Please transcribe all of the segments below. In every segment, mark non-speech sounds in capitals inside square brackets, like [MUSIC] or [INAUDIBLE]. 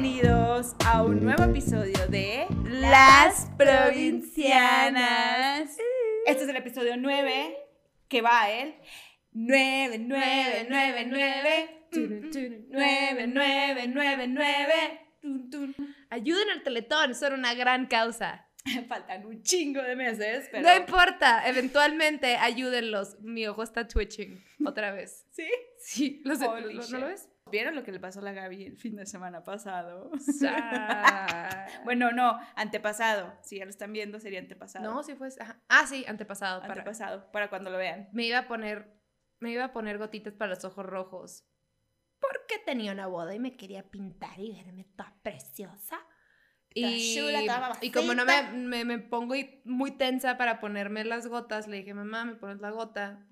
Bienvenidos a un nuevo episodio de Las Provincianas. Este es el episodio 9 que va a él. 9, 9, 9, 9. 9, 9, 9, 9. Ayuden al Teletón, son una gran causa. [LAUGHS] Faltan un chingo de meses, pero. No importa, eventualmente ayúdenlos. Mi ojo está twitching otra vez. ¿Sí? Sí, lo sé, Holy ¿lo- shit. ¿no lo ves? ¿Vieron lo que le pasó a la Gaby el fin de semana pasado? [LAUGHS] Bueno, no, antepasado. Si ya lo están viendo, sería antepasado. no, sí fue. ajá. Ah, sí, antepasado. Antepasado, para cuando lo vean. me iba a poner, me iba a poner gotitas para los ojos rojos. Porque tenía una boda y me quería pintar y verme toda preciosa. Y, chula, y como no me, me, me pongo muy tensa para ponerme las gotas, le dije, mamá, me pones la gota.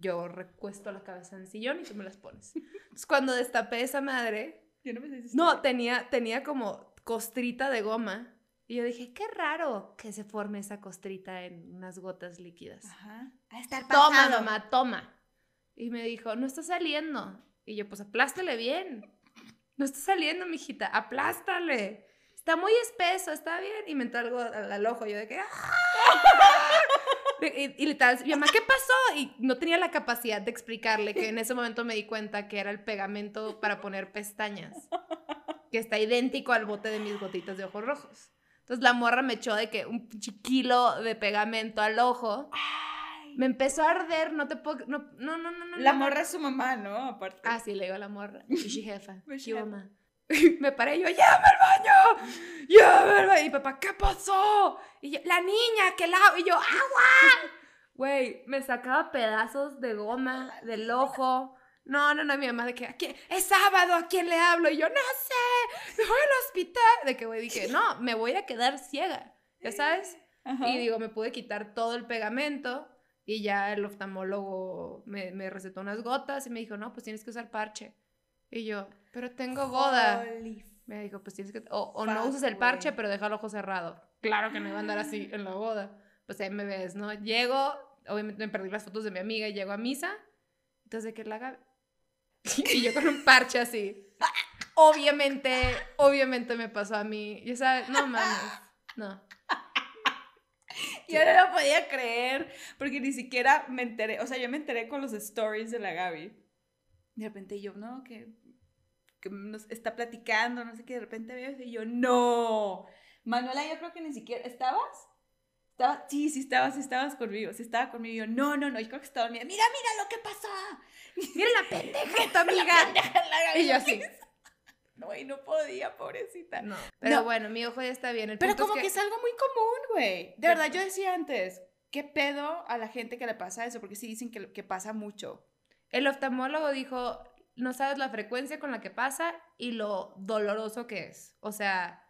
Yo recuesto la cabeza en el sillón y tú me las pones. Entonces, cuando destapé esa madre, Yo no me sé si no, tenía, tenía como costrita de goma. Y yo dije, qué raro que se forme esa costrita en unas gotas líquidas. Ajá. A estar Toma, pasado. mamá, toma. Y me dijo, no está saliendo. Y yo, pues aplástale bien. No está saliendo, mijita, aplástale. Está muy espeso, está bien. Y me entró algo al, al ojo. Yo de que, "Ah". Y, y literal, mi mamá, ¿qué pasó? Y no tenía la capacidad de explicarle que en ese momento me di cuenta que era el pegamento para poner pestañas. Que está idéntico al bote de mis gotitas de ojos rojos. Entonces la morra me echó de que un kilo de pegamento al ojo. Ay. Me empezó a arder, no te puedo. No, no, no, no. no, La no. morra es su mamá, ¿no? Aparte. Ah, sí, le digo a la morra. [LAUGHS] Pichi jefa. Pichi ¿Qué jefa. mamá? [LAUGHS] me paré y yo, ¡llévame al baño! ¡Llévame al baño! Y papá, ¿qué pasó? Y yo, la niña, que la. Y yo, ¡agua! Güey, me sacaba pedazos de goma del ojo. No, no, no, mi mamá de que, ¿a quién? Es sábado, ¿a quién le hablo? Y yo, no sé, me voy al hospital. De que, güey, dije, no, me voy a quedar ciega, ¿ya sabes? Ajá. Y digo, me pude quitar todo el pegamento y ya el oftalmólogo me, me recetó unas gotas y me dijo, no, pues tienes que usar parche. Y yo, pero tengo boda. Holy Me dijo, pues tienes que, o, o no uses el parche, pero deja el ojo cerrado. Claro que no iba a andar así en la boda. Pues ahí me ves, ¿no? Llego, obviamente me perdí las fotos de mi amiga y llego a misa. Entonces, ¿de qué la haga? [LAUGHS] y yo con un parche así. Obviamente, obviamente me pasó a mí. Ya sabes, no mames, no. Yo no lo podía creer, porque ni siquiera me enteré, o sea, yo me enteré con los stories de la Gaby. De repente yo, no, que, que nos está platicando, no sé qué, de repente veo y yo, no. Manuela, yo creo que ni siquiera, ¿estabas? Estaba, sí, sí estabas, sí estabas conmigo, sí estaba conmigo. Y yo, no, no, no, yo creo que estaba dormida. Mira, mira lo que pasó. Mira la pendeja de tu [LAUGHS] amiga. La Gaby, Y yo así. [LAUGHS] No, y no podía, pobrecita. No, pero No. bueno, mi ojo ya está bien. El Pero punto como es que... es algo muy común, güey. De verdad, yo decía antes, ¿qué pedo a la gente que le pasa eso? Porque sí dicen que, que pasa mucho. El oftalmólogo dijo, no sabes la frecuencia con la que pasa y lo doloroso que es. O sea,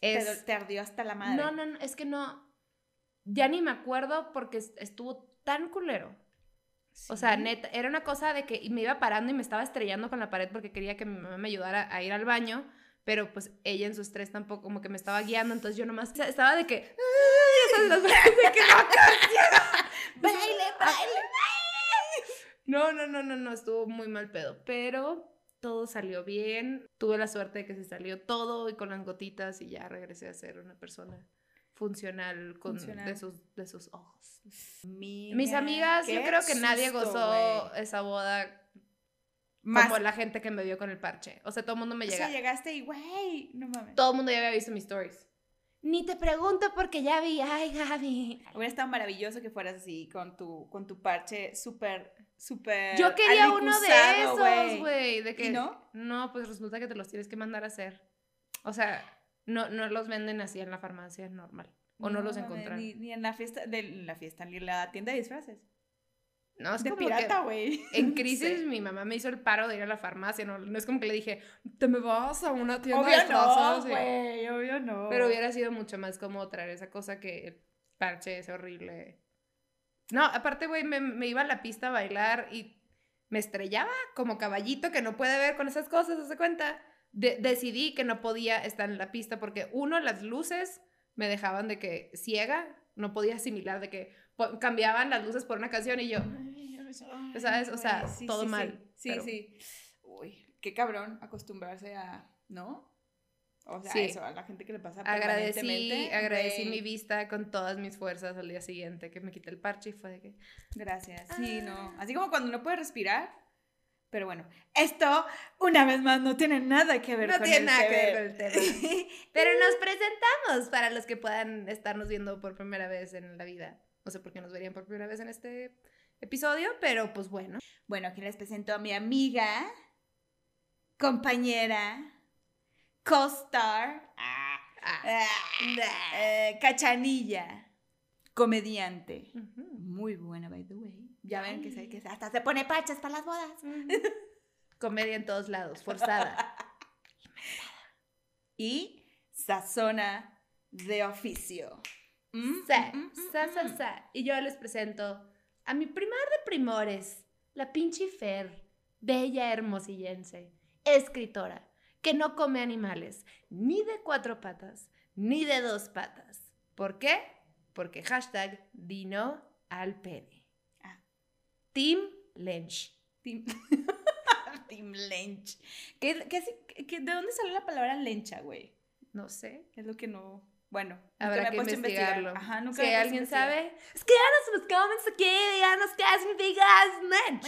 Te, es... te ardió hasta la madre. No, no, no, es que no... Ya ni me acuerdo porque est- estuvo tan culero. O sea, neta, era una cosa de que me iba parando y me estaba estrellando con la pared porque quería que mi mamá me ayudara a ir al baño, pero pues ella en su estrés tampoco como que me estaba guiando, entonces yo nomás estaba de que... "Ay", las de que no, [LAUGHS] Baile, baile. No, no, no, no, no, estuvo muy mal pedo, pero todo salió bien. Tuve la suerte de que se salió todo y con las gotitas y ya regresé a ser una persona funcional, con, Funcional. De, sus, de sus ojos. Mira, Mis amigas, yo creo que nadie gozó esa boda Más. como la gente que me vio con el parche. O sea, todo el mundo me O llega. sea, llegaste y, güey, no mames. todo el mundo ya había visto mis stories. Ni te pregunto porque ya vi, ay, Gaby. Hubiera estado maravilloso que fueras así, con tu, con tu parche súper, súper. Yo quería uno de esos, güey. De que, ¿Y no? No, pues resulta que te los tienes que mandar a hacer. O sea, no, no los venden así en la farmacia normal. O no, los encontraron. Ni, ni en la fiesta, de la fiesta, ni en la tienda de disfraces. No, es de como pirata, güey. [LAUGHS] en crisis mi mamá me hizo el paro de ir a la farmacia. No, no es como que le dije, te me vas a una tienda de disfraces. no, güey, obvio no. Pero hubiera sido mucho más cómodo traer esa cosa que el parche ese horrible. No, aparte, güey, me, me iba a la pista a bailar y me estrellaba como caballito que no puede ver con esas cosas, ¿se cuenta? De- decidí que no podía estar en la pista porque, uno, las luces me dejaban de que ciega, no podía asimilar de que cambiaban las luces por una canción y yo, ¿sabes? O sea, todo mal, Sí, pero- sí. Uy, qué cabrón acostumbrarse a, ¿no? O sea, Sí. eso, a la gente que le pasa Agradecí, agradecí güey, mi vista con todas mis fuerzas al día siguiente, que me quité el parche y fue de que... Gracias. Sí, Ah. no. Así como cuando no puedes respirar. Pero bueno, esto, una vez más, no tiene nada que ver No con tiene el nada que ver con el tema. [LAUGHS] Pero nos presentamos para los que puedan estarnos viendo por primera vez en la vida. No sé por qué nos verían por primera vez en este episodio, pero pues bueno. Bueno, aquí les presento a mi amiga, compañera, co-star, ah, Ah. ah, eh, cachanilla, comediante. Muy buena, by the way. Ya ven que, se, que se- hasta se pone pachas para las bodas. Comedia en todos lados, forzada. [LAUGHS] Y sazona de oficio. Mm, Sa, mm, mm, sa, sa, mm. sa. Y yo les presento a mi primar de primores, la pinche Fer, bella hermosillense, escritora, que no come animales, ni de cuatro patas, ni de dos patas. ¿Por qué? Porque hashtag dino al pene. Ah. Team Lench. Team, Team Lench. [LAUGHS] ¿Qué, qué, hace- qué- ¿De dónde salió la palabra lencha, güey? No sé. Es lo que no. Bueno, nunca Habrá me he que investigar. investigarlo. Ajá, nunca si me alguien investigar. sabe, escríbanos en los comments aquí, díganos qué significa Lench.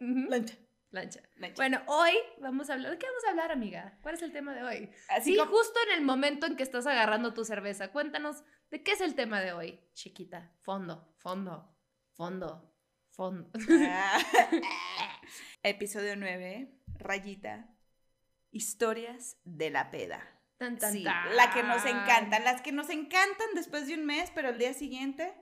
Ujú. Lencha. Lancha. lencha. Bueno, hoy vamos a hablar. ¿De qué vamos a hablar, amiga? ¿Cuál es el tema de hoy? Así Sí, como- justo en el momento en que estás agarrando tu cerveza. Cuéntanos de qué es el tema de hoy, chiquita. Fondo, fondo, fondo, fondo. Ah. [LAUGHS] Episodio 9, rayita. Historias de la peda. Tan, tan, Sí, tan. la que nos encantan. Las que nos encantan después de un mes, pero el día siguiente,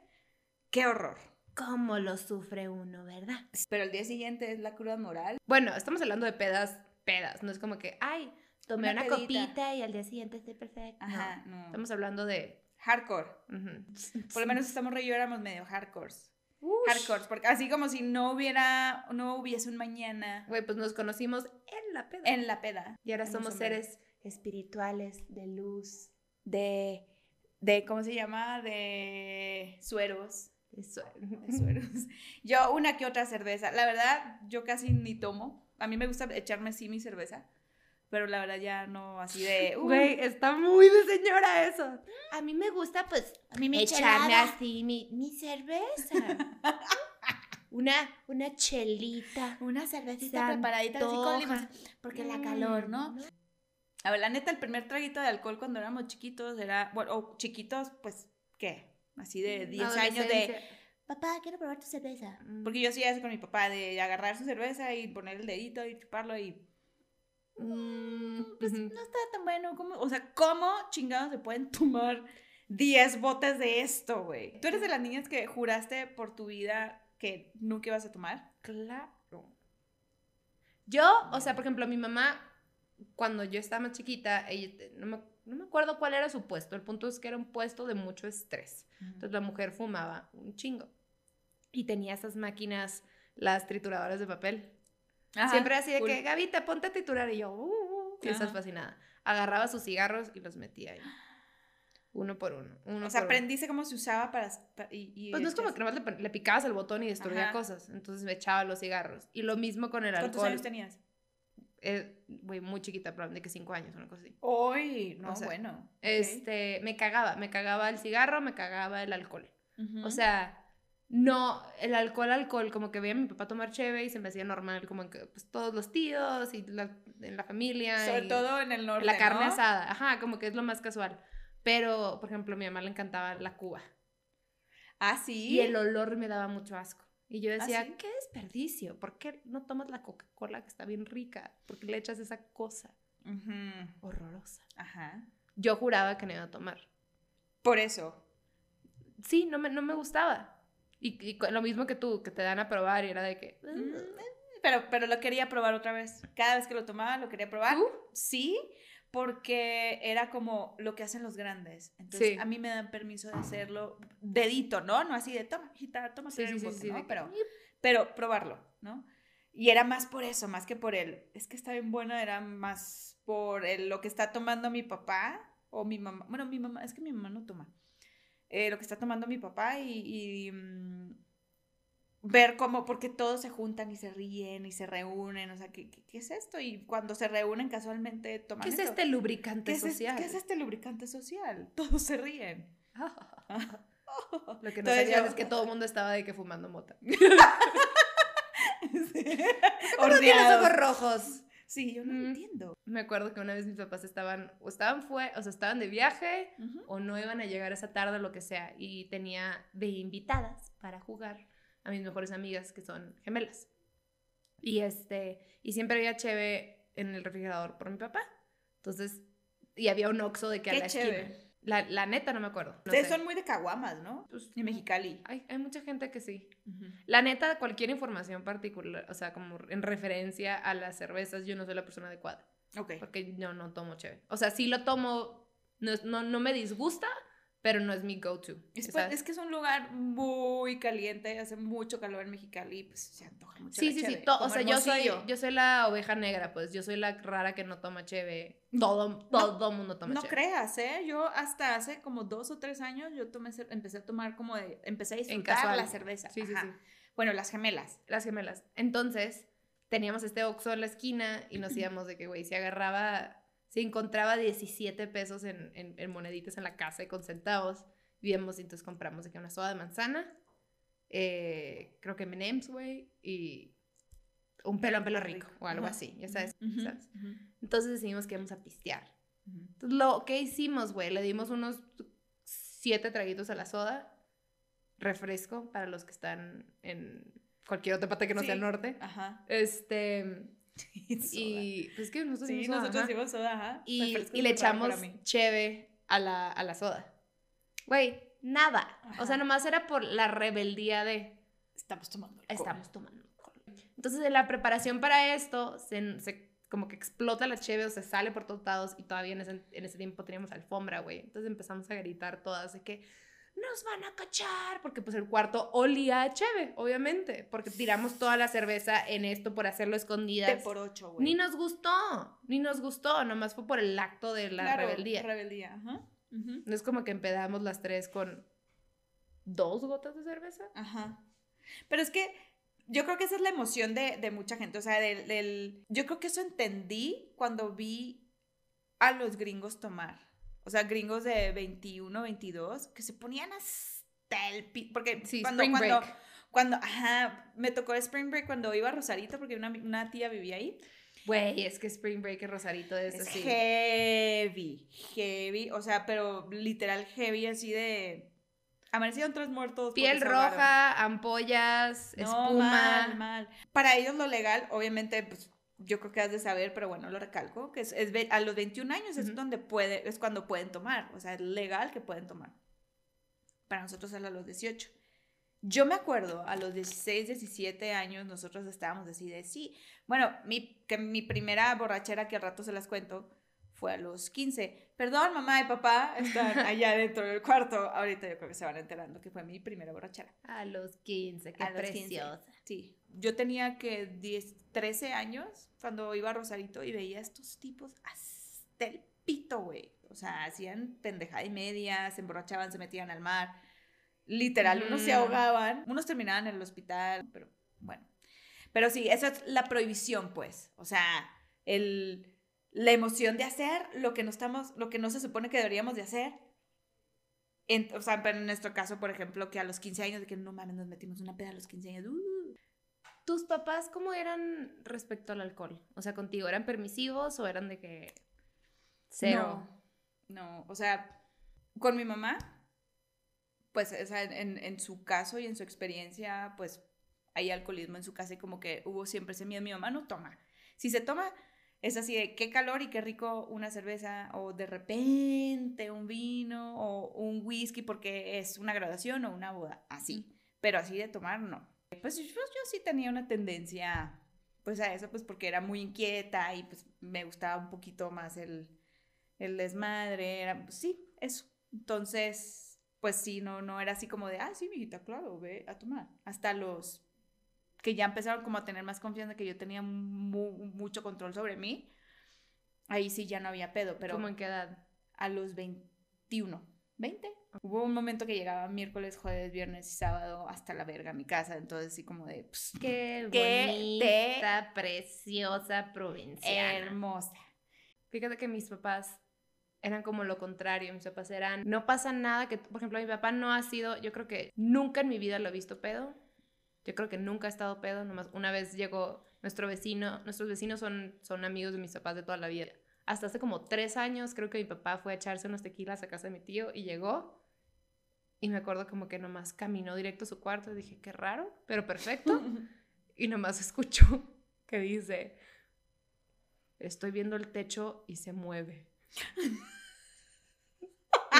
qué horror. ¿Cómo lo sufre uno, verdad? Pero el día siguiente es la cruda moral. Bueno, estamos hablando de pedas, pedas. No es como que, ay, tomé Una copita y al día siguiente estoy perfecta. Ajá, No, no. Estamos hablando de. Hardcore. Por lo menos estamos re yo éramos medio hardcores. Ush. Hardcores, porque así como si no hubiera, no hubiese un mañana Güey, pues nos conocimos en la peda. en la peda. Y ahora en somos seres espirituales de luz. de, de, ¿cómo se llama? De sueros. Eso. De [LAUGHS] sueros. Yo una que otra cerveza. La verdad, yo casi ni tomo. A mí me gusta echarme sí mi cerveza. Pero la verdad ya no así de... [LAUGHS] uy, Güey, está muy de señora eso. A mí me gusta, pues, a mí me echarme chelada. así mi, mi cerveza. [LAUGHS] una, una chelita. Una cervecita Se preparadita así con limón. Porque la calor, ¿no? A ver, la neta, el primer traguito de alcohol cuando éramos chiquitos era... Bueno, o chiquitos, pues, ¿qué? Así de 10 años de... Papá, quiero probar tu cerveza. Porque yo hacía eso con mi papá, de agarrar su cerveza y poner el dedito y chuparlo y... mm, pues no está tan bueno. ¿cómo? O sea, ¿cómo chingados se pueden tomar 10 botes de esto, güey? ¿Tú eres de las niñas que juraste por tu vida que nunca ibas a tomar? Claro. Yo, o sea, por ejemplo, mi mamá, cuando yo estaba más chiquita, ella, no, me, no me acuerdo cuál era su puesto. El punto es que era un puesto de mucho estrés. Entonces la mujer fumaba un chingo. Y tenía esas máquinas, las trituradoras de papel. Ajá, Siempre así de cool. que, Gavita, ponte a triturar. Y yo, uh, uh, y estás fascinada. Agarraba sus cigarros y los metía ahí. Uno por uno. uno O sea, aprendiste cómo se usaba para... pa- y, y Pues no es como echas- que nomás le, le picabas el botón y destruía Ajá. cosas. Entonces me echaba los cigarros. Y lo mismo con el ¿Cuántos alcohol. años tenías? Eh, güey, muy chiquita, probablemente que cinco años, una cosa así. Uy, no, O sea, bueno. Este, me cagaba, me cagaba el cigarro, me cagaba el alcohol. O sea, no, el alcohol, alcohol, como que veía a mi papá tomar cheve y se me hacía normal, como que pues todos los tíos y la, en la familia. Sobre y todo en el norte, La carne ¿no? asada, ajá, como que es lo más casual. Pero, por ejemplo, a mi mamá le encantaba la cuba. Ah, sí. Y el olor me daba mucho asco. Y yo decía, sí? qué desperdicio, ¿por qué no tomas la Coca-Cola que está bien rica? ¿Por qué le echas esa cosa Ujú, horrorosa? Ajá. Yo juraba que no iba a tomar. Por eso. Sí, no me, no me gustaba. Y, lo mismo que tú, que te dan a probar y era de que... Mm, Pero, pero lo quería probar otra vez. Cada vez que lo tomaba, lo quería probar. ¿Tú? Sí, porque era como lo que hacen los grandes. Entonces, Sí. a mí me dan permiso de hacerlo dedito, ¿no? No así de, toma, hijita, toma Sí, sí, un sí, bote", sí, ¿no? Pero, pero probarlo, ¿no? Y era más por eso, más que por él. Es que está bien bueno, era más por el- lo que está tomando mi papá o mi mamá. Bueno, mi mamá, es que mi mamá no toma. Eh, lo que está tomando mi papá y, y, mm, ver cómo, porque todos se juntan y se ríen y se reúnen, o sea, ¿qué, qué, qué es esto? Y cuando se reúnen casualmente toman ¿Qué es esto. este lubricante ¿Qué es, es- social? ¿Qué es este lubricante social? Todos se ríen. [LAUGHS] Lo que no sabían yo- es que todo el mundo estaba de que fumando mota. [LAUGHS] Tiene los ojos rojos. Sí, yo no Mm. entiendo. Me acuerdo que una vez mis papás estaban, o estaban fue, o sea, estaban de viaje, o no iban a llegar esa tarde o lo que sea, y tenía de invitadas para jugar a mis mejores amigas que son gemelas. Y este, y siempre había cheve en el refrigerador por mi papá. Entonces, y había un oxo de que a Qué la cheve. esquina. La, la neta no me acuerdo. no Ustedes sé. son muy de caguamas, ¿no? Pues, Mexicali. Hay, hay mucha gente que sí. La neta, cualquier información particular, o sea, como en referencia a las cervezas, yo no soy la persona adecuada. Ok. Porque yo no tomo cheve. O sea, sí lo tomo, no, no, no me disgusta, pero no es mi go-to. Es, pues- es que es un lugar muy caliente, hace mucho calor en Mexicali, pues se antoja mucho. sí, la sí, sí. cheve, o sea, yo soy, yo soy la oveja negra, pues. Yo soy la rara que no toma cheve. Todo, [LAUGHS] todo mundo toma No cheve. creas, ¿eh? Yo hasta hace como dos o tres años yo tomé, empecé a tomar como de, empecé a disfrutar la cerveza. Sí, sí, Ajá. sí. Bueno, las gemelas. Las gemelas. Entonces, teníamos este Oxxo en la esquina y nos [CLEARS THROAT] íbamos de que, güey, si agarraba, si encontraba 17 pesos en, en, en moneditas en la casa y con centavos, íbamos y entonces compramos de que una soda de manzana, eh, creo que M&M's, güey, y un pelo en pelo rico, o algo Ajá. así, ya sabes, ¿sabes? Entonces decidimos que íbamos a pistear. Entonces, lo que hicimos, güey, le dimos unos siete traguitos a la soda, refresco para los que están en cualquier otra parte que no sea el norte. Ajá. Este, [LAUGHS] Y, pues que nosotros sí, soda, nosotros ajá. hicimos soda, ajá. y, y le echamos cheve a la, a la soda. Güey, nada. O sea, nomás era por la rebeldía de Estamos tomando alcohol. estamos tomando alcohol. Entonces, en la preparación para esto, se, se- como que explota la cheve o se sale por todos lados y todavía en ese, en ese tiempo teníamos alfombra, güey. Entonces empezamos a gritar todas de que nos van a cachar, porque pues el cuarto olía a cheve, obviamente, porque tiramos toda la cerveza en esto por hacerlo De escondidas. por ocho, güey. Ni nos gustó, ni nos gustó, nomás fue por el acto de la Claro, rebeldía. Rebeldía, ajá. No es como que empedamos las tres con dos gotas de cerveza. Ajá. Pero es que yo creo que esa es la emoción de, de mucha gente. O sea, del, del- Yo creo que eso entendí cuando vi a los gringos tomar. O sea, gringos de 21, 22, que se ponían hasta el pi- Porque Sí, cuando, Spring cuando, Break. cuando, ajá, me tocó Spring Break cuando iba a Rosarito, porque una, una tía vivía ahí. Güey, es que Spring Break en Rosarito es, Es así. heavy, heavy, o sea, pero literal heavy, así de... Amanecieron tres muertos. Piel roja, ampollas, No, espuma. mal, mal. Para ellos lo legal, obviamente, pues yo creo que has de saber, pero bueno, lo recalco, que es, es a los 21 años es Ujú. donde puede, es cuando pueden tomar, o sea, es legal que pueden tomar. Para nosotros es a los 18. Yo me acuerdo, a los 16, 17 años, nosotros estábamos así de sí. Bueno, mi, que mi primera borrachera, que al rato se las cuento, fue a los 15. Perdón, mamá y papá están [LAUGHS] allá dentro del cuarto. Ahorita yo creo que se van enterando que fue mi primera borrachera. A los 15, qué A los 15. preciosa. Sí, yo tenía que 10, 13 años cuando iba a Rosarito y veía a estos tipos hasta el pito, güey. O sea, hacían pendejada y media, se emborrachaban, se metían al mar. Literal, unos se ahogaban, unos terminaban en el hospital, pero bueno. Pero sí, esa es la prohibición, pues. O sea, el, la emoción de hacer lo que no estamos, lo que no se supone que deberíamos de hacer. En- o sea, pero en nuestro caso, por ejemplo, que a los 15 años, de que no mames, nos metimos una peda a los 15 años. uh, ¿Tus papás cómo eran respecto al alcohol? O sea, contigo, ¿eran permisivos o eran de que cero? No, no, o sea, con mi mamá, pues, o sea, en, en su caso y en su experiencia, pues, hay alcoholismo en su casa y como que hubo siempre ese miedo. Mi mamá no toma. Si se toma, es así de qué calor y qué rico una cerveza o de repente un vino o un whisky porque es una graduación o una boda, así. Pero así de tomar, no. Pues yo, yo sí tenía una tendencia, pues, a eso, pues, porque era muy inquieta y pues me gustaba un poquito más el, el desmadre, era, pues, sí, eso. Entonces, pues sí, no, no era así como de, ah, sí, mijita, claro, ve a tomar. Hasta los que ya empezaron como a tener más confianza, que yo tenía mu- mucho control sobre mí, ahí sí ya no había pedo, pero ¿Cómo en qué edad? a los 21, 20, Hubo un momento que llegaba miércoles, jueves, viernes y sábado hasta la verga a mi casa, entonces así como de Qué Qué bonita, preciosa provinciana. hermosa. Fíjate que mis papás eran como lo contrario. Mis papás eran, no pasa nada que, por ejemplo, mi papá no ha sido, yo creo que nunca en mi vida lo he visto pedo. Yo creo que nunca ha estado pedo. Nomás una vez llegó nuestro vecino, nuestros vecinos son, son amigos de mis papás de toda la vida. Hasta hace como tres años creo que mi papá fue a echarse unos tequilas a casa de mi tío y llegó. Y me acuerdo como que nomás caminó directo a su cuarto y dije, qué raro, pero perfecto. [LAUGHS] y nomás escuchó [LAUGHS] que dice, estoy viendo el techo y se mueve. [LAUGHS]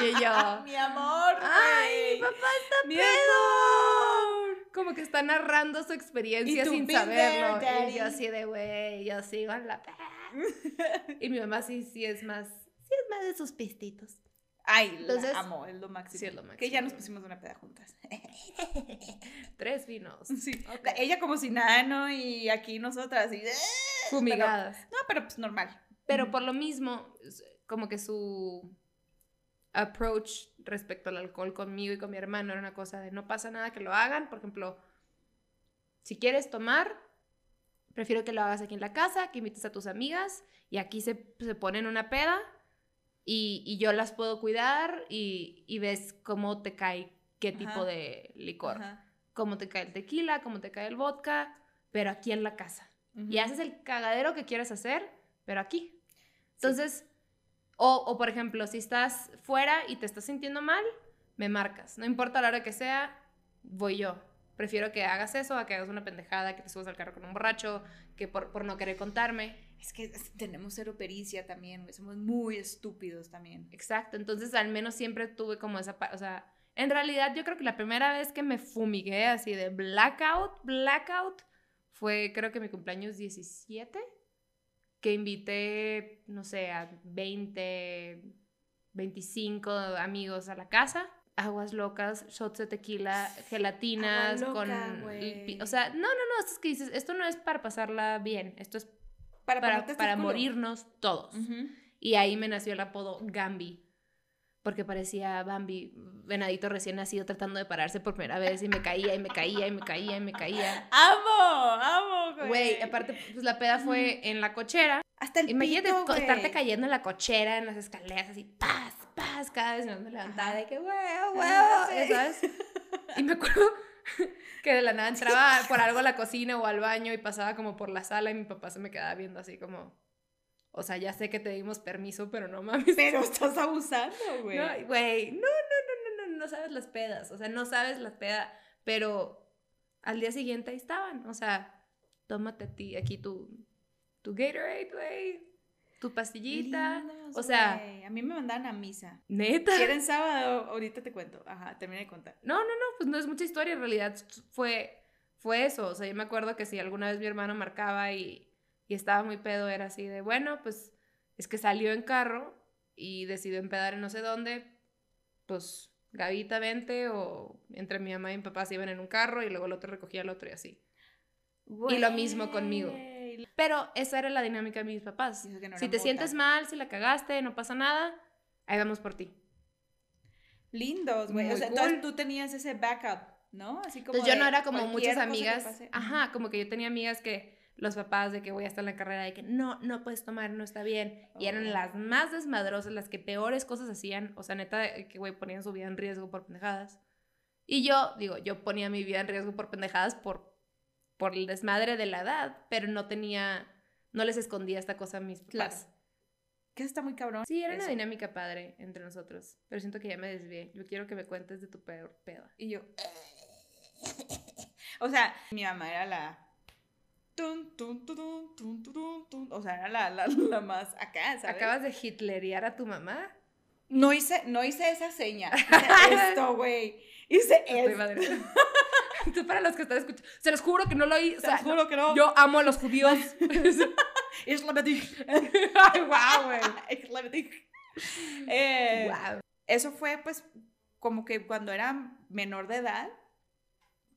y yo, Mi amor. ¡ay, mi papá está Mi pedo! Como que está narrando su experiencia sin "Been saberlo. there, y yo así de, güey, yo sigo en la... y mi mamá sí, sí es más, sí es más de sus pistitos. Ay, Entonces- la amo, es lo máximo. Sí, es lo Que ya máximo. nos pusimos una peda juntas. [LAUGHS] Tres vinos. [LAUGHS] Sí. Ella como si nada, ¿no? Y aquí nosotras, y... Fumigadas. No, pero pues normal. Pero por lo mismo, como que su approach respecto al alcohol conmigo y con mi hermano era una cosa de no pasa nada que lo hagan. Por ejemplo, si quieres tomar, prefiero que lo hagas aquí en la casa, que invites a tus amigas y aquí se, se ponen una peda y, y yo las puedo cuidar y, y ves cómo te cae qué tipo Ajá. de licor, Ajá. cómo te cae el tequila, cómo te cae el vodka, pero aquí en la casa y haces el cagadero que quieras hacer, pero aquí. Entonces, o, o por ejemplo, si estás fuera y te estás sintiendo mal, me marcas. No importa la hora que sea, voy yo. Prefiero que hagas eso a que hagas una pendejada, que te subas al carro con un borracho, que por, por no querer contarme. Es que tenemos cero pericia también. Somos muy estúpidos también. Exacto. Entonces, al menos siempre tuve como esa... O sea, en realidad yo creo que la primera vez que me fumigué así de blackout, blackout, fue creo que mi cumpleaños 17, que invité, no sé, a 20, 25 amigos a la casa. Aguas locas, shots de tequila, gelatinas, loca, con... pi- O sea, no, no, no, esto es que dices, esto no es para pasarla bien, esto es Para, para, hasta para morirnos todos. Ujú. Y ahí me nació el apodo Gambi. Porque parecía Bambi, venadito recién nacido, tratando de pararse por primera vez. Y me caía, y me caía, y me caía, y me caía. ¡Amo! ¡Amo, güey! Güey, aparte, pues la peda fue en la cochera. Hasta el Imagínate pito, güey. estarte cayendo en la cochera, en las escaleras, así, paz, paz, cada vez me levantaba de que, huevo, huevo, Ajá, sí. ya ¿sabes? [LAUGHS] Y me acuerdo [LAUGHS] que de la nada entraba por algo a la cocina o al baño y pasaba como por la sala y mi papá se me quedaba viendo así como, o sea, ya sé que te dimos permiso, pero no mames. Pero estás abusando, güey. No, güey, no, no, no, no, no, no sabes las pedas, o sea, no sabes las pedas, pero al día siguiente ahí estaban, o sea, tómate a ti, aquí tu, tu Gatorade, güey, tu pastillita, Lindos, o sea-. A mí me mandaban a misa. neta. ¿Quieren sábado? Ahorita te cuento. Ajá, termina de contar. No, no, no, pues no es mucha historia, en realidad fue, fue eso, o sea, yo me acuerdo que si alguna vez mi hermano marcaba y, y estaba muy pedo, era así de, bueno, pues es que salió en carro y decidió empedar en no sé dónde, pues Gavita vente o entre mi mamá y mi papá se iban en un carro y luego el otro recogía al otro y así. Y lo mismo conmigo. Pero esa era la dinámica de mis papás. No Si te sientes mal, si la cagaste, no pasa nada, ahí vamos por ti. Lindos, güey. O sea, cool. entonces tú tenías ese backup, ¿no? Así como. Entonces yo no era como muchas amigas. Ajá, como que yo tenía amigas que los papás de que voy a estar en la carrera de que no, no puedes tomar, no está bien. Y eran Oh. las más desmadrosas, las que peores cosas hacían. O sea, neta, que güey, ponían su vida en riesgo por pendejadas. Y yo, digo, yo ponía mi vida en riesgo por pendejadas por, por el desmadre de la edad, pero no tenía, no les escondía esta cosa a mis papás. Claro. Que está muy cabrón. Sí, era una dinámica padre entre nosotros, pero siento que ya me desvié. Yo quiero que me cuentes de tu peor peda. Y yo. [LAUGHS] O sea, mi mamá era la. Tun, tun, tun. O sea, era la, la, la más acá, ¿sabes? ¿Acabas de hitleriar a tu mamá? No hice, no hice esa seña. [LAUGHS] Hice esto, güey. Hice esto. [LAUGHS] Tú para los que están escuchando, se los juro que no lo oí. O sea, juro que no. yo amo a los judíos. [LAUGHS] Ay, güey. Islametic. Eh, Guau. Eso fue, pues, como que cuando era menor de edad,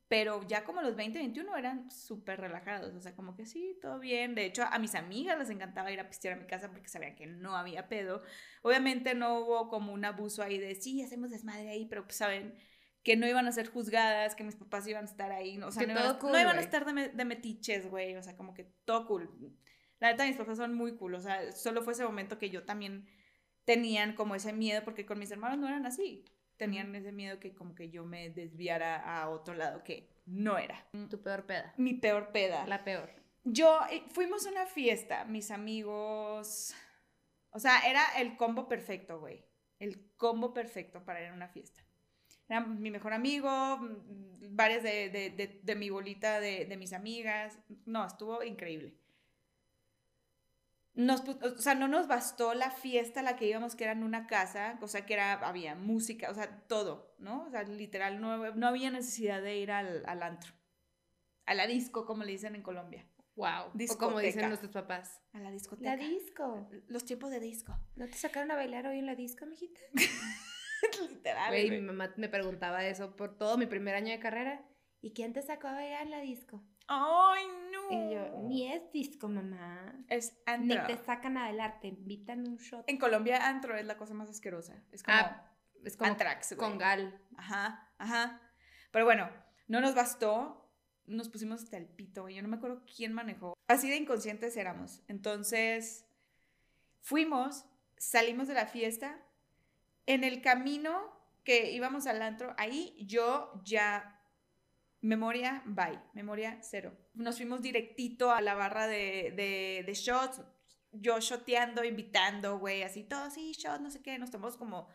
Pero ya como los 20, 21 eran súper relajados, o sea, como que sí, todo bien. De hecho, a mis amigas les encantaba ir a pistear a mi casa porque sabían que no había pedo. Obviamente no hubo como un abuso ahí de, sí, hacemos desmadre ahí, pero pues saben que no iban a ser juzgadas, que mis papás iban a estar ahí, o sea, Que no, iban, cool, no iban a estar de, me- de metiches, güey, o sea, como que todo cool. La neta, mis papás son muy cool, o sea, solo fue ese momento que yo también tenían como ese miedo, porque con mis hermanos no eran así. Tenían ese miedo que como que yo me desviara a otro lado que no era. Tu peor peda. Mi peor peda. La peor. Yo, eh, fuimos a una fiesta, mis amigos. O sea, era el combo perfecto, güey. El combo perfecto para ir a una fiesta. Era mi mejor amigo, mm, varias de, de- de- de mi bolita de, de mis amigas. No, estuvo increíble. Nos, o sea, no nos bastó la fiesta a la que íbamos, que era en una casa, o sea, que era, había música, o sea, todo, ¿no? O sea, literal, no, no había necesidad de ir al, al antro. A la disco, como le dicen en Colombia. Wow. O como Discoteca. dicen nuestros papás. A la discoteca. La disco. Los tiempos de disco. ¿No te sacaron a bailar hoy en la disco, mijita? [LAUGHS] [LAUGHS] Literal. Güey, mi mamá me preguntaba eso por todo mi primer año de carrera. ¿Y quién te sacó a bailar la disco? Ay, no. Y yo, ni es disco, mamá. Es Ni antro. te sacan a bailar, te invitan un shot. En Colombia, antro es la cosa más asquerosa. Es como Ah, es como antrax, con gal. Ajá, ajá. Pero bueno, no nos bastó. Nos pusimos hasta el pito. Yo no me acuerdo quién manejó. Así de inconscientes éramos. Entonces, fuimos, salimos de la fiesta. En el camino que íbamos al antro, ahí yo ya. Memoria, bye. Memoria, cero. Nos fuimos directito a la barra de, de, shots. Yo shoteando, invitando, güey, así todo, sí, shot, no sé qué. Nos tomamos como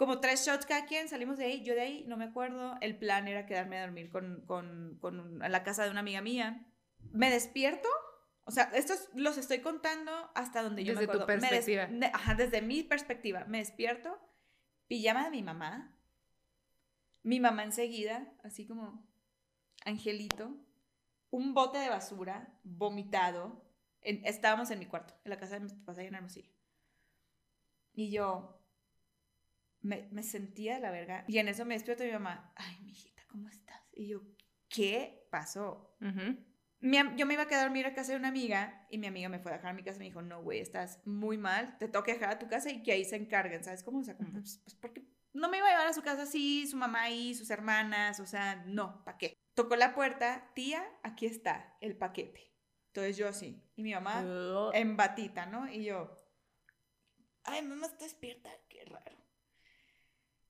como tres shots cada quien, salimos de ahí, yo de ahí, no me acuerdo, el plan era quedarme a dormir con, con, con a la casa de una amiga mía. Me despierto, o sea, estos los estoy contando hasta donde yo Desde me tu acuerdo. Me des- perspectiva. ajá, desde mi perspectiva, me despierto, pijama de mi mamá, mi mamá enseguida, así como angelito, un bote de basura vomitado, en- estábamos en mi cuarto, en la casa de mis papás allá en Hermosillo. Y yo, me, me sentía de la verga. Y en eso me despierto mi mamá, ay, mijita, ¿cómo estás? Y yo, ¿qué pasó? Ujú. Mi yo me iba a quedar a dormir a casa de una amiga y mi amiga me fue a dejar a mi casa y me dijo, no, güey, estás muy mal, te tengo que dejar a tu casa y que ahí se encarguen, ¿sabes cómo? O sea, como, pues, pues, porque no me iba a llevar a su casa así, su mamá ahí, sus hermanas, o sea, no, ¿para qué? Tocó la puerta, tía, aquí está el paquete. Entonces yo así, y mi mamá en batita, ¿no? Y yo, ay, mamá está despierta, qué raro.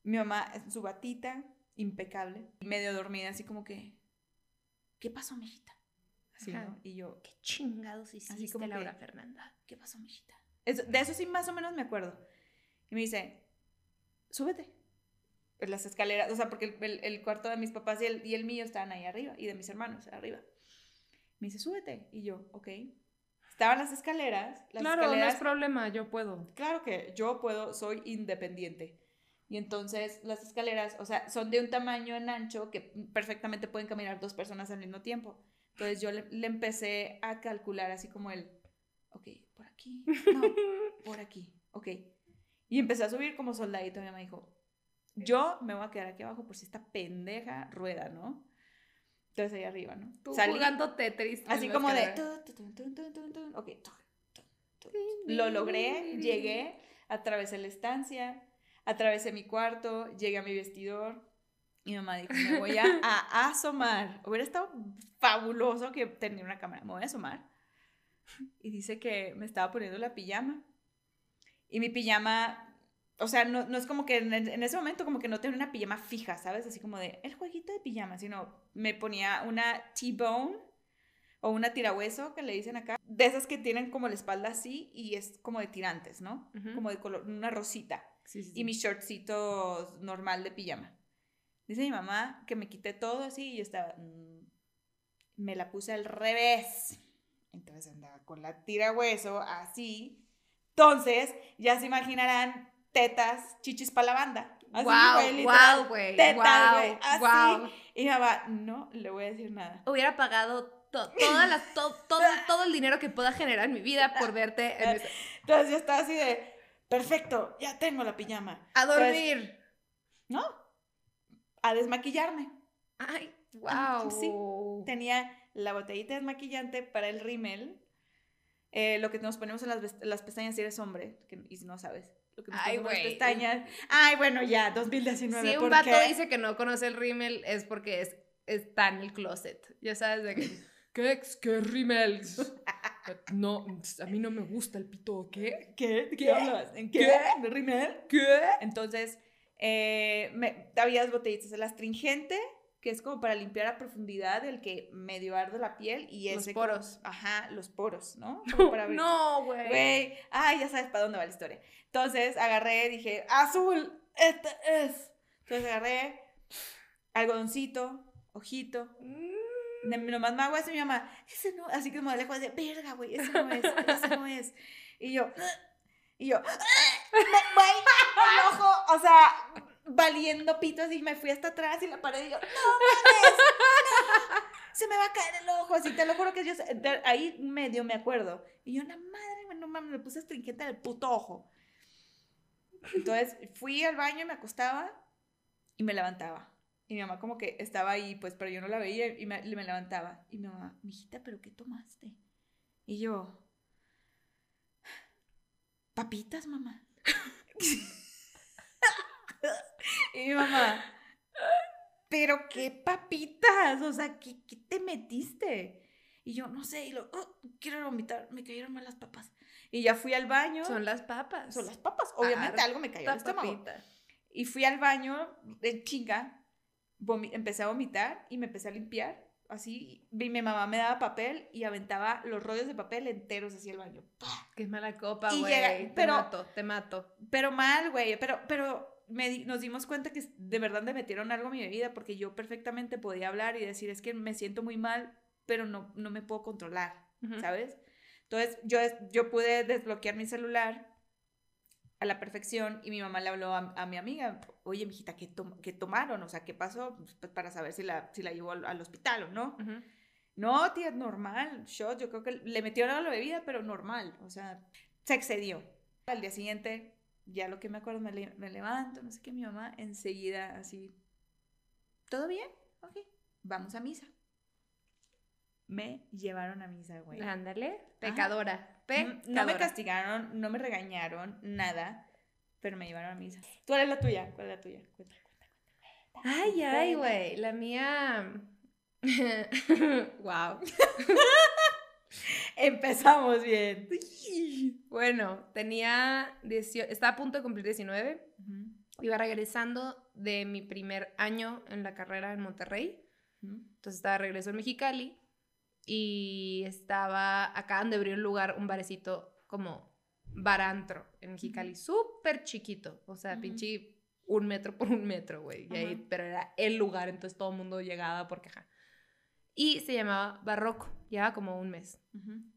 Mi mamá en su batita, impecable, medio dormida, así como que, ¿qué pasó, mijita? Así, Ajá. ¿no? Y yo, ¿Qué chingados hiciste, como que- Laura Fernanda? ¿qué pasó, mijita? Eso- de eso sí más o menos me acuerdo. Y me dice, súbete. Las escaleras, o sea, porque el, el- el cuarto de mis papás y el, y el mío estaban ahí arriba, y de mis hermanos arriba. Me dice, súbete. Y yo, ok. Estaban las escaleras. Las Claro, no escaleras es problema, yo puedo. claro que yo puedo, soy independiente. Y entonces las escaleras, o sea, son de un tamaño en ancho que perfectamente pueden caminar dos personas al mismo tiempo. Entonces yo le, le empecé a calcular así como el, ok, por aquí, no, [LAUGHS] por aquí, ok. Y empecé a subir como soldadito. Mi mamá dijo, yo me voy a quedar aquí abajo por si esta pendeja rueda, ¿no? Entonces ahí arriba, ¿no? Tú Salí- jugando Tetris. Así como de... ok. Lo logré, llegué, atravesé la estancia, atravesé mi cuarto, llegué a mi vestidor. Y mi mamá dijo, me voy a, a asomar. Hubiera estado fabuloso que tenía una cámara. Me voy a asomar. Y dice que me estaba poniendo la pijama. Y mi pijama, o sea, no, no es como que en, en ese momento como que no tenía una pijama fija, ¿sabes? Así como de el jueguito de pijama, sino me ponía una T-bone o una tirahueso que le dicen acá, de esas que tienen como la espalda así y es como de tirantes, ¿no? Ujú. Como de color, una rosita. Sí, sí, Y sí. mi shortcito normal de pijama. Dice mi mamá que me quité todo así y yo estaba, mm, me la puse al revés. Entonces andaba con la tirahueso así. Entonces, ya se imaginarán tetas, chichis para la banda. Así, Wow, güey, literal. wow, güey. tetas, güey, Wow, así. wow. Y mi mamá, no le voy a decir nada. Hubiera pagado to- todas las, to- todo, todo el dinero que pueda generar en mi vida por verte en [LAUGHS] Entonces yo estaba así de, perfecto, ya tengo la pijama. a dormir. ¿No? A desmaquillarme. Ay, Wow. Sí. Tenía la botellita desmaquillante para el rímel, eh, lo que nos ponemos en las, las pestañas si eres hombre, que- y si no sabes. Lo que nos Ay, ponemos en las pestañas. Ay, bueno, ya, 2019. Si un ¿por vato qué? dice que no conoce el rímel es porque es, está en el closet. Ya sabes de que. [LAUGHS] ¿Qué, ex- qué rímel? [LAUGHS] No, a mí no me gusta el pito. ¿Qué? ¿Qué? ¿De qué, ¿Qué? hablas? ¿En qué? ¿Qué? ¿De rímel? ¿Qué? Entonces, eh, me, había dos botellitas. El astringente, que es como para limpiar a profundidad el que medio arde la piel y Los ese como- poros. ajá, los poros, ¿no? Como [LAUGHS] para abrir. No, güey. Güey, ay, ya sabes para dónde va la historia. Entonces agarré, dije, azul, este es. Entonces agarré algodoncito, ojito. Mm. Nomás me hago y mi mamá, ese no, así como de lejos, de verga, güey, ese no es, ese no es. Y yo, y yo, güey, el ojo, o sea, valiendo pitos y me fui hasta atrás y la pared y yo, no mames, se me va a caer el ojo, así te lo juro que yo, ahí medio me acuerdo. Y yo, la madre, no mames, me puse astringente en el puto ojo. Entonces fui al baño me acostaba y me levantaba. Y mi mamá como que estaba ahí, pues, pero yo no la veía y me, me levantaba. Y mi mamá, mijita, ¿pero qué tomaste? Y yo, papitas, mamá. [LAUGHS] [LAUGHS] y mi mamá, ¿pero qué papitas? O sea, ¿qué, qué te metiste? Y yo, no sé, y lo, "Oh, quiero vomitar, me cayeron mal las papas. Y ya fui al baño. Son las papas. Son las papas, obviamente Harta algo me cayó al estómago. papita. Y fui al baño de chinga, empecé a vomitar y me empecé a limpiar. Así, y mi mamá me daba papel y aventaba los rollos de papel enteros hacia el baño. ¡Pah! Qué mala copa, güey. Te pero- mato, te mato. Pero mal, güey. Pero, pero me nos dimos cuenta que de verdad me metieron algo a mi bebida porque yo perfectamente podía hablar y decir, es que me siento muy mal, pero no, no me puedo controlar, Ujú. ¿sabes? Entonces yo, yo pude desbloquear mi celular a la perfección y mi mamá le habló a, a mi amiga, oye, mijita, ¿qué, tom- qué tomaron? O sea, ¿qué pasó? Pues para saber si la, si la llevó al, al hospital o no. Ujú. No, tía, normal, shot, yo creo que le metieron a la bebida, pero normal, o sea, se excedió. Al día siguiente, ya lo que me acuerdo, me, le- me levanto, no sé qué, mi mamá enseguida así, ¿todo bien? Ok, vamos a misa. Me llevaron a misa, güey. Ándale. Pecadora. No- Pecadora. No me castigaron, no me regañaron, nada, pero me llevaron a misa. ¿Tú eres la tuya? ¿Cuál es la tuya? Cuenta, cuenta, cuenta. Ay, ay, güey. La mía. [LAUGHS] wow. [LAUGHS] Empezamos bien. Bueno, tenía 18, estaba a punto de cumplir 19. Ujú, Iba regresando de mi primer año en la carrera en Monterrey. ujú. Entonces estaba de regreso en Mexicali. Y estaba acá donde abrió un lugar, un barecito como barantro en Mexicali. Súper chiquito. O sea, pinche un metro por un metro, güey. Pero era el lugar, entonces todo el mundo llegaba porque, ajá. Y se llamaba Barroco. Llevaba como un mes.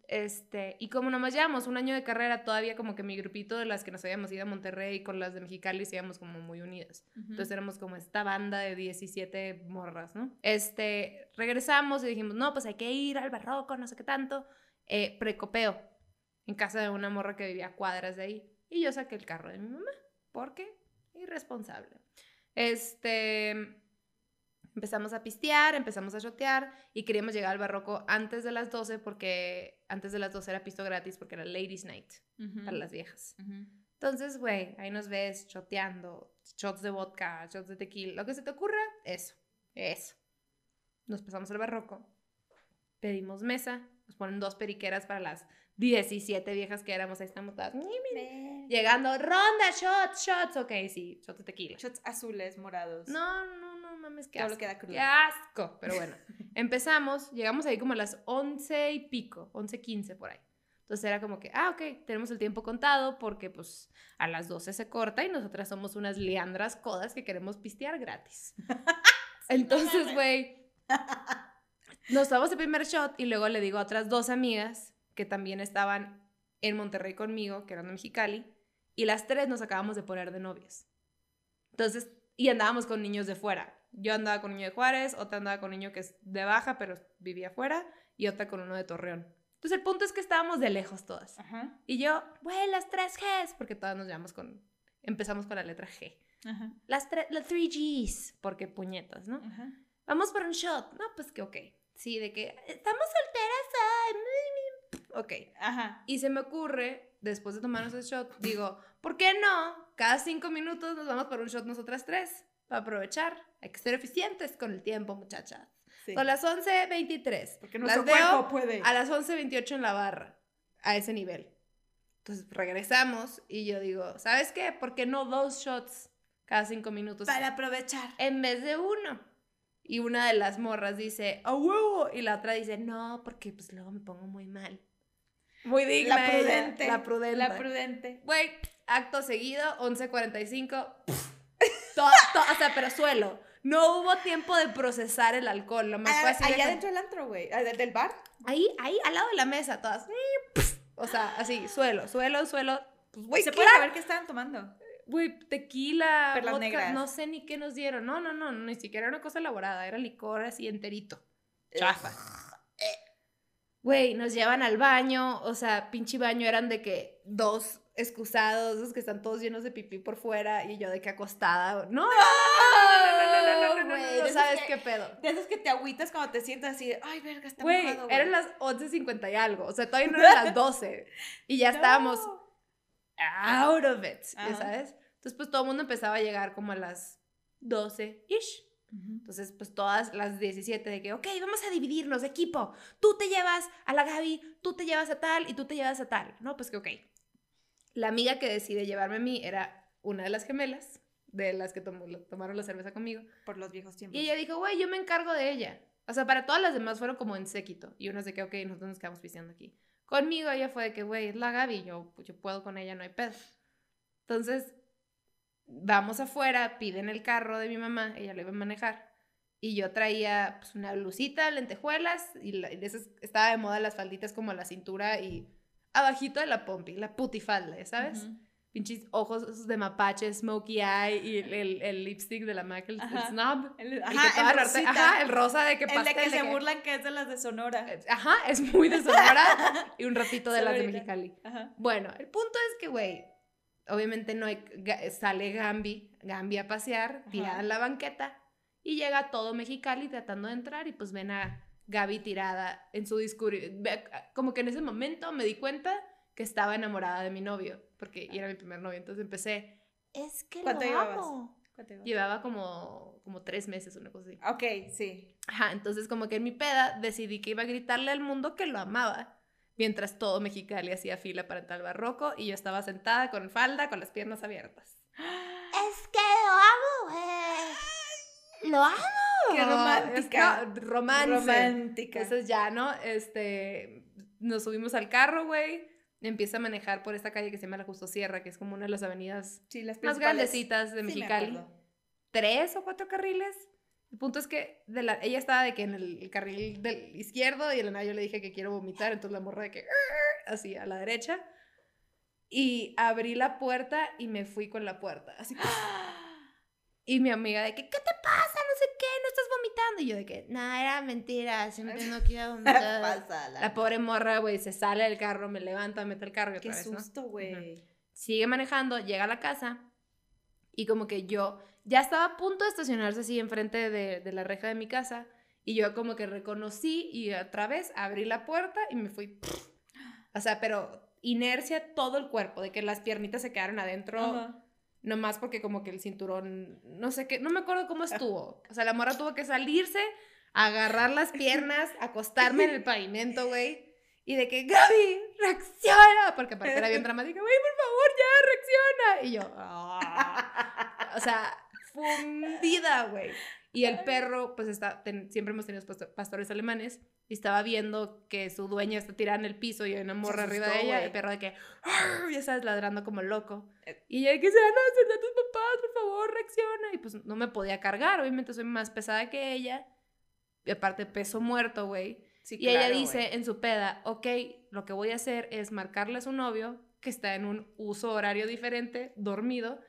Este, y como nomás llevamos un año de carrera, todavía como que mi grupito de las que nos habíamos ido a Monterrey con las de Mexicali, íbamos como muy unidas. Entonces éramos como esta banda de 17 morras, ¿no? Este, regresamos y dijimos, no, pues hay que ir al barroco, no sé qué tanto. Eh, precopeo en casa de una morra que vivía a cuadras de ahí. Y yo saqué el carro de mi mamá. ¿Por qué? Irresponsable. Este, empezamos a pistear, empezamos a shotear y queríamos llegar al barroco antes de las 12 porque antes de las 12 era pisto gratis porque era Ladies Night Ujú. para las viejas. Ujú. Entonces, güey, ahí nos ves choteando, shots de vodka, shots de tequila, lo que se te ocurra, eso, eso. Nos pasamos al barroco, pedimos mesa, nos ponen dos periqueras para las 17 viejas que éramos, ahí estamos todas, llegando, ronda, shots, shots, ok, sí, shots de tequila. Shots azules, morados. No, no mames, qué asco. que da crudo. Qué asco, pero bueno. [LAUGHS] Empezamos, llegamos ahí como a las 11 y pico, 11, 15 por ahí. Entonces era como que, ah, ok, tenemos el tiempo contado porque pues a las 12 se corta y nosotras somos unas liandras codas que queremos pistear gratis. [LAUGHS] [LAUGHS] Entonces, güey, nos damos el primer shot y luego le digo a otras dos amigas que también estaban en Monterrey conmigo, que eran de Mexicali, y las tres nos acabamos de poner de novias. Entonces, y andábamos con niños de fuera. Yo andaba con un niño de Juárez, otra andaba con un niño que es de Baja, pero vivía afuera, y otra con uno de Torreón. Entonces, el punto es que estábamos de lejos todas. Ajá. Y yo, güey, las tres Gs, porque todas nos llamamos con, empezamos con la letra G. Ajá. Las, tres las three Gs, porque puñetas, ¿no? Ajá. vamos por un shot. No, pues que ok. Sí, de que estamos solteras. ay, mm, mm". Ok. Ajá. Y se me ocurre, después de tomarnos el shot, digo, ¿por qué no? Cada cinco minutos nos vamos por un shot nosotras tres. Aprovechar. Hay que ser eficientes con el tiempo, muchachas. Sí. Son las 11.23. Porque las nuestro veo cuerpo puede. a las 11.28 en la barra. A ese nivel. Entonces regresamos y yo digo, ¿sabes qué? ¿Por qué no dos shots cada cinco minutos? Para aprovechar. En vez de uno. Y una de las morras dice, ¡a huevo! Y la otra dice, no, porque pues luego me pongo muy mal. Muy digna. La ella, prudente. La prudente. La prudente. Güey, acto seguido, 11.45. o sea, pero suelo. No hubo tiempo de procesar el alcohol. Lo más Ah, de allá dentro del antro, güey. Ah, ¿Del bar? Ahí, ahí, al lado de la mesa, todas. O sea, así, suelo, suelo, suelo. Pues, güey, ¿Se puede saber qué estaban tomando? Güey, tequila, Perlas vodka, negras. no sé ni qué nos dieron. No, no, no, ni siquiera era una cosa elaborada, era licor así enterito. Chafa. Güey, nos llevan al baño, o sea, pinche baño eran de que dos excusados, esos que están todos llenos de pipí por fuera y yo de que acostada. No, no, no, no, no, no, no, sabes que- qué pedo. De esos que te agüitas cuando te sientas así, ay, verga, está Güey, eran las 11.50 y algo, o sea, todavía no eran las 12 y ya estábamos out of it, ya sabes. Entonces, pues todo el mundo empezaba a llegar como a las 12-ish. Ujú. Entonces, pues todas las 17 de que, ok, vamos a dividirnos, equipo. Tú te llevas a la Gaby, tú te llevas a tal y tú te llevas a tal. No, pues que ok. La amiga que decide llevarme a mí era una de las gemelas, de las que tomó- tomaron la cerveza conmigo. Por los viejos tiempos. Y ella dijo, güey, yo me encargo de ella. O sea, para todas las demás fueron como en séquito. Y unas de que, ok, nosotros nos quedamos pisteando aquí. Conmigo ella fue de que, güey, es la Gaby, yo, yo puedo con ella, no hay pedo. Entonces, vamos afuera, piden el carro de mi mamá, ella lo iba a manejar. Y yo traía pues, una blusita, lentejuelas, y, la- y de esas estaba de moda las falditas como a la cintura y abajito de la pompi, la putifalda, ¿ya ¿sabes? Pinches ojos esos de mapache, smokey eye y el, el- el lipstick de la MAC, el, el snob. El, ajá, el rosita. ajá, el rosa de que El de que se que- burlan que es de las de Sonora. Ajá, es muy de Sonora [LAUGHS] y un ratito de las de. Mexicali. Ajá. Bueno, el punto es que, güey, obviamente no hay, sale Gambi, Gambi a pasear, tirada en la banqueta, y llega todo Mexicali tratando de entrar, y pues ven a Gaby tirada en su discurso. Como que en ese momento me di cuenta que estaba enamorada de mi novio, porque era mi primer novio, entonces empecé, Es que ¿Cuánto lo llevabas? amo. ¿Cuánto llevaba como, como tres meses, una cosa así. Ok, sí. Ajá, entonces como que en mi peda decidí que iba a gritarle al mundo que lo amaba. Mientras todo Mexicali hacía fila para entrar al barroco y yo estaba sentada con falda, con las piernas abiertas. Es que lo amo. Lo amo. Qué romántica. No, romance. Romántica. Entonces ya, ¿no? Este, nos subimos al carro, güey. Empieza a manejar por esta calle que se llama la Justo Sierra, que es como una de las avenidas sí, las más grandecitas de Sí, me Mexicali tres o cuatro carriles. El punto es que de la, ella estaba de que en el, el carril del izquierdo y en la yo le dije que quiero vomitar, entonces la morra de que así a la derecha. Y abrí la puerta y me fui con la puerta. Así. [GASPS] Y mi amiga de que, ¿qué te pasa? No sé qué, no estás vomitando. Y yo de que, No, era mentira. Siempre no quiero [LAUGHS] vomitar. Pásala. la pobre morra, güey, se sale del carro, me levanta, mete el carro Qué otra vez, ¿no? susto, güey. sigue manejando, llega a la casa y como que yo ya estaba a punto de estacionarse así enfrente de, de la reja de mi casa y yo como que reconocí y otra vez abrí la puerta y me fui. O sea, pero inercia todo el cuerpo, de que las piernitas se quedaron adentro, Ajá. Nomás porque como que el cinturón, no sé qué, no me acuerdo cómo estuvo. O sea, la morra tuvo que salirse, agarrar las piernas, acostarme en el pavimento, güey. Y de que, Gaby, reacciona. Porque aparte era bien [LAUGHS] dramática, güey, por favor, ya, reacciona. Y yo, "Ah". o sea, fundida, güey. Y el perro, pues está, ten- siempre hemos tenido pasto- pastores alemanes. Y estaba viendo que su dueña está tirada en el piso y hay una morra arriba de ella. Y güey. el perro de que, ya sabes, ladrando como loco. Eh. Y ella que se van a despertar tus papás, por favor, reacciona. Y pues no me podía cargar, obviamente soy más pesada que ella. Y aparte, peso muerto, güey. Sí, Y ella dice en su peda, ok, lo que voy a hacer es marcarle a su novio, que está en un uso horario diferente, dormido,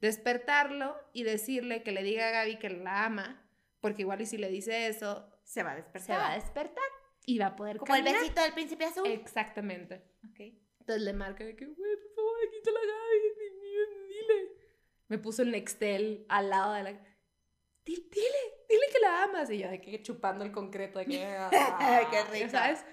despertarlo y decirle que le diga a Gaby que la ama, porque igual y si le dice eso, Se va a Se despertar. va a despertar. y va a poder Como el caminar. besito del príncipe azul. Exactamente. Ok. Entonces le marca de que, güey, por favor, aquí está la Gaby, di- di- dile. Me puso el Nextel al lado de la... dile, dile, que la amas. Y yo de que chupando el concreto, de que... [LAUGHS] ah, Qué rico. ¿Sabes?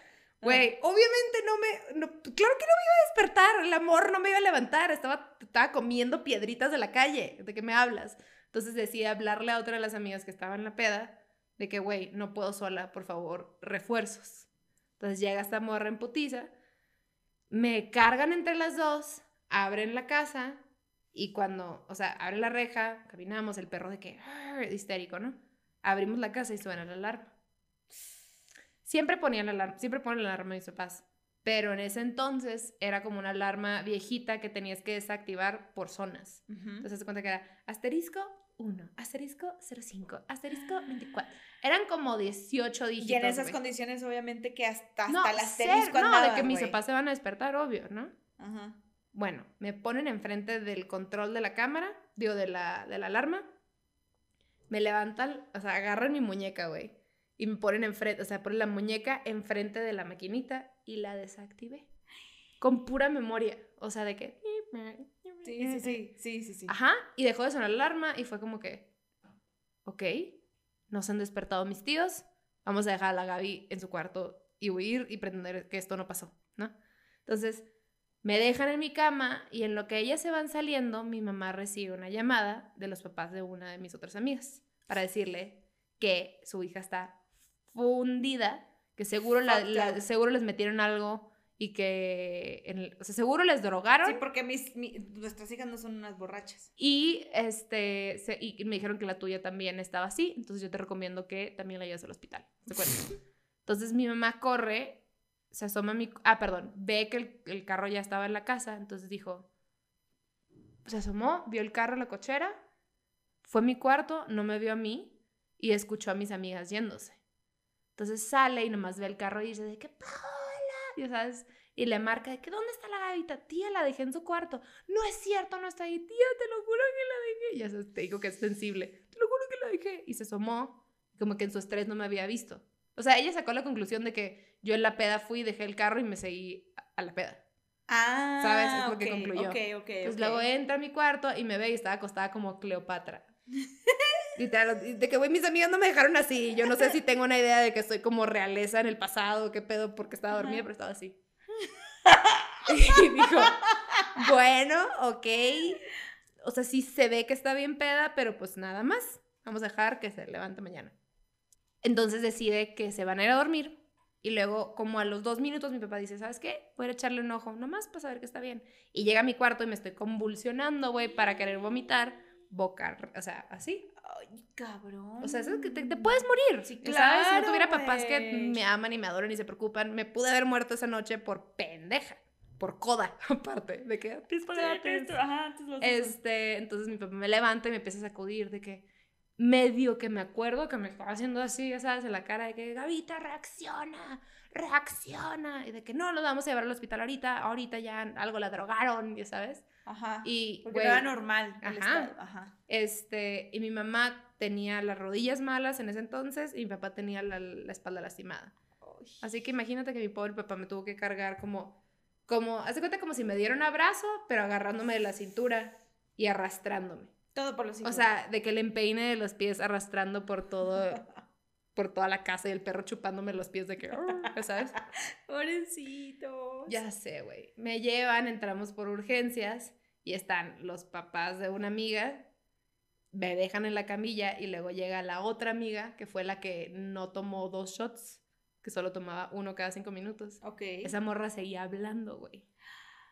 Güey, obviamente no me... no- claro que no me iba a despertar, el amor no me iba a levantar, estaba, estaba comiendo piedritas de la calle, ¿de qué me hablas? Entonces decidí hablarle a otra de las amigas que estaba en la peda, de que, güey, no puedo sola, por favor, refuerzos. Entonces llega esta morra en putiza, me cargan entre las dos, abren la casa y cuando, o sea, abren la reja, caminamos, el perro de que, histérico, ¿no? Abrimos la casa y suena la alarma. Siempre ponían la alarma, siempre ponen la alarma mis papás, pero en ese entonces era como una alarma viejita que tenías que desactivar por zonas. Entonces se cuenta que era asterisco 1, asterisco 05, asterisco 24. Eran como 18 dígitos. Y en esas güey. condiciones, obviamente, que hasta, hasta no, el ser- asterisco no, andaba, de que mis papás se van a despertar, obvio, ¿no? Ajá. Bueno, me ponen enfrente del control de la cámara, digo, de la, de la alarma. Me levantan, o sea, agarran mi muñeca, güey. Y me ponen enfrente, o sea, ponen la muñeca enfrente de la maquinita y la desactivé. Con pura memoria. O sea, de que. Sí, sí, sí, sí, sí, sí. Ajá. Y dejó de sonar la alarma y fue como que. Ok. Nos han despertado mis tíos. Vamos a dejar a la Gaby en su cuarto y huir y pretender que esto no pasó, ¿no? Entonces, me dejan en mi cama y en lo que ellas se van saliendo, mi mamá recibe una llamada de los papás de una de mis otras amigas para decirle que su hija está fundida, que seguro, la- seguro les metieron algo y que, en el- o sea, seguro les drogaron. Sí, porque mis, mi- nuestras hijas no son unas borrachas. Y, este, se- y me dijeron que la tuya también estaba así, entonces yo te recomiendo que también la lleves al hospital. ¿de acuerdo? [LAUGHS] Entonces mi mamá corre, se asoma a mi... Ah, perdón, ve que el, el carro ya estaba en la casa, entonces dijo, se asomó, vio el carro en la cochera, fue a mi cuarto, no me vio a mí y escuchó a mis amigas yéndose. Entonces sale y nomás ve el carro y dice de que, Paola, ya sabes, y le marca de que, ¿dónde está la gavita? Tía, la dejé en su cuarto. No es cierto, no está ahí. Tía, te lo juro que la dejé. Ya sabes, te digo que es sensible. Te lo juro que la dejé. Y se asomó, como que en su estrés no me había visto. O sea, ella sacó la conclusión de que yo en la peda fui, dejé el carro y me seguí a- la peda. Ah, ¿Sabes? Es lo que ok, concluyó. Ok, ok, Entonces ok. luego entra a mi cuarto y me ve y estaba acostada como Cleopatra. [LAUGHS] Literal, de que, güey, mis amigas no me dejaron así. Yo no sé si tengo una idea de que soy como realeza en el pasado, qué pedo, porque estaba dormida, pero estaba así. [LAUGHS] y dijo, bueno, ok. O sea, sí se ve que está bien peda, pero pues nada más. Vamos a dejar que se levante mañana. Entonces decide que se van a ir a dormir. Y luego, como a los dos minutos, mi papá dice, ¿sabes qué? Voy a echarle un ojo, nomás para saber que está bien. Y llega a mi cuarto y me estoy convulsionando, güey, para querer vomitar, boca, o sea, así. Ay, cabrón. O sea, eso es que te, te puedes morir. Sí, ¿sabes? Si no claro, tuviera papás que me aman y me adoran y se preocupan, me pude haber muerto esa noche por pendeja, por coda, [LAUGHS] aparte, de que Ajá, este, entonces mi papá me levanta y me empieza a sacudir de que medio que me acuerdo que me estaba haciendo así, ya sabes, en la cara de que Gavita reacciona, reacciona y de que no, lo vamos a llevar al hospital ahorita, ahorita ya algo la drogaron, ya sabes. Ajá. Y Porque era normal el Ajá. este, y mi mamá tenía las rodillas malas en ese entonces y mi papá tenía la, la espalda lastimada. Así que imagínate que mi pobre papá me tuvo que cargar como, como, hace cuenta como si me diera un abrazo, pero agarrándome de la cintura y arrastrándome. Todo por los O hijos. sea, de que el empeine de los pies arrastrando por todo, [LAUGHS] por toda la casa y el perro chupándome los pies de que, ¿sabes? [LAUGHS] Pobrecito. Ya sé, güey. Me llevan, entramos por urgencias y están los papás de una amiga, me dejan en la camilla y luego llega la otra amiga que fue la que no tomó dos shots, que solo tomaba uno cada cinco minutos. Ok. Esa morra seguía hablando, güey.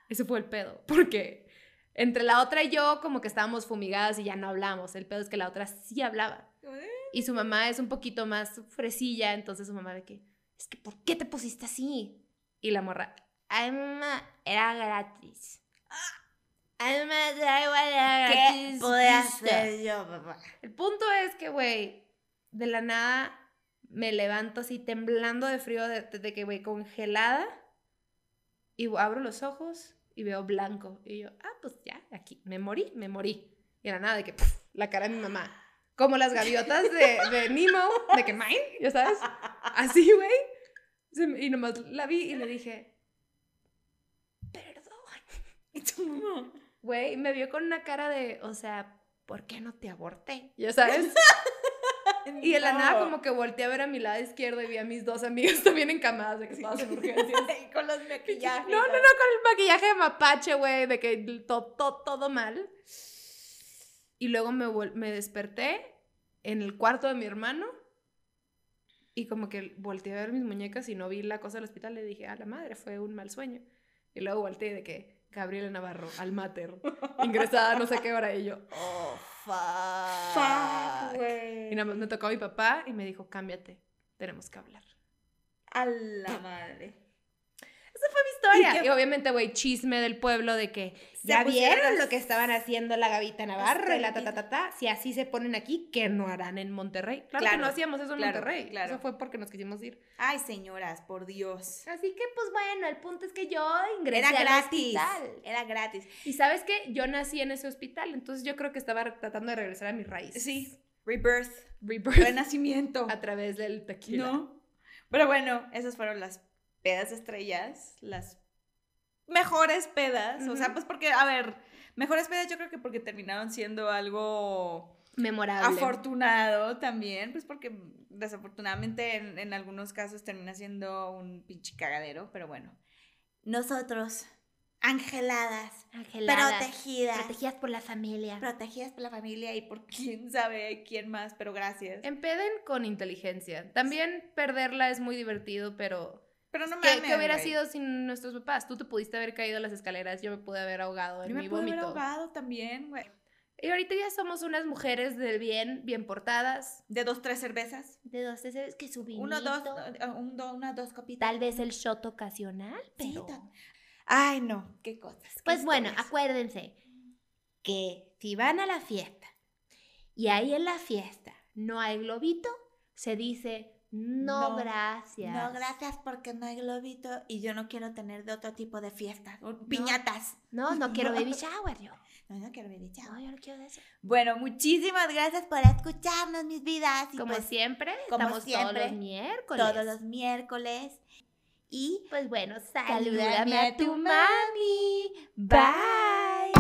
Ese fue el pedo. Porque entre la otra y yo, como que estábamos fumigadas y ya no hablamos. El pedo es que la otra sí hablaba. Y su mamá es un poquito más fresilla, entonces su mamá de que, es que, ¿por qué te pusiste así? Y la morra, ay, mamá, era gratis. Ay, mamá, era ¿Qué gratis. pude listo". hacer yo, papá? El punto es que, güey, de la nada me levanto así temblando de frío, de, de que, güey, congelada. Y abro los ojos y veo blanco. Y yo, ah, pues ya, aquí, me morí, me morí. Y de la nada de que, la cara de mi mamá. Como las gaviotas de, de Nemo, de que mine, ya sabes. Así, güey. Y nomás la vi y le dije, perdón. ¿Y tu mamá? Güey, me vio con una cara de, o sea, ¿por qué no te aborté? Ya sabes. Y de la nada No. como que volteé a ver a mi lado izquierdo y vi a mis dos amigas también encamadas de que estaban en urgencias. [LAUGHS] Con los maquillajes. No, no, no, con el maquillaje de mapache, güey, de que todo, todo, todo mal. Y luego me, me desperté en el cuarto de mi hermano y como que volteé a ver mis muñecas y no vi la cosa del hospital. Le dije, a la madre, fue un mal sueño. Y luego volteé de que Gabriela Navarro, al mater, [LAUGHS] ingresada no sé qué hora. Y yo, oh, fuck. Fuck, güey. Y nada más me tocó a mi papá y me dijo, cámbiate, tenemos que hablar. A la madre. Historia. ¿Y obviamente, güey, chisme del pueblo de que ya vieron las- lo que estaban haciendo la Gavita Navarro y la ta, ta, ta, ta. Si así se ponen aquí, ¿qué no harán en Monterrey? Claro, que no hacíamos eso en claro, Monterrey. claro. Eso fue porque nos quisimos ir. Ay, señoras, por Dios. Así que, pues bueno, el punto es que yo ingresé Era al gratis. hospital. Era gratis. Y sabes qué? Yo nací en ese hospital, entonces yo creo que estaba tratando de regresar a mis raíces. Sí. Rebirth. Rebirth. Renacimiento. a través del tequila. ¿No? Pero bueno, esas fueron las pedas estrellas, las mejores pedas. O sea, pues porque, a ver, mejores pedas yo creo que porque terminaron siendo algo Memorable. afortunado también, pues porque desafortunadamente en, en algunos casos termina siendo un pinche cagadero, pero bueno. Nosotros, angeladas, Angeladas, protegidas, protegidas por la familia. protegidas por la familia y por quién sabe quién más, pero gracias. Empeden con inteligencia. También perderla es muy divertido, pero Pero no ¿qué, mames. qué hubiera güey. sido sin nuestros papás? Tú te pudiste haber caído a las escaleras, yo me pude haber ahogado en Yo mi me pude haber vómito. ahogado también, güey. Y ahorita ya somos unas mujeres del bien, bien portadas. De dos, tres cervezas. De dos, tres, que su Uno, dos, vinito, eh, un, do- una, dos copitas. Tal vez el shot ocasional, Sí, pero... ta- Ay, no, qué cosas. qué Pues bueno, acuérdense que si van a la fiesta y ahí en la fiesta no hay globito, se dice no, No, gracias. No, gracias porque no hay globito y yo no quiero tener de otro tipo de fiestas. o Piñatas. No, no quiero [LAUGHS] baby shower yo. No, no quiero baby shower. No, yo no quiero de eso. Bueno, muchísimas gracias por escucharnos, mis vidas. Y Como pues, siempre, como estamos siempre, todos los miércoles. todos los miércoles. Y Pues bueno, Salúdame salúdame a a tu tu mami. Bye.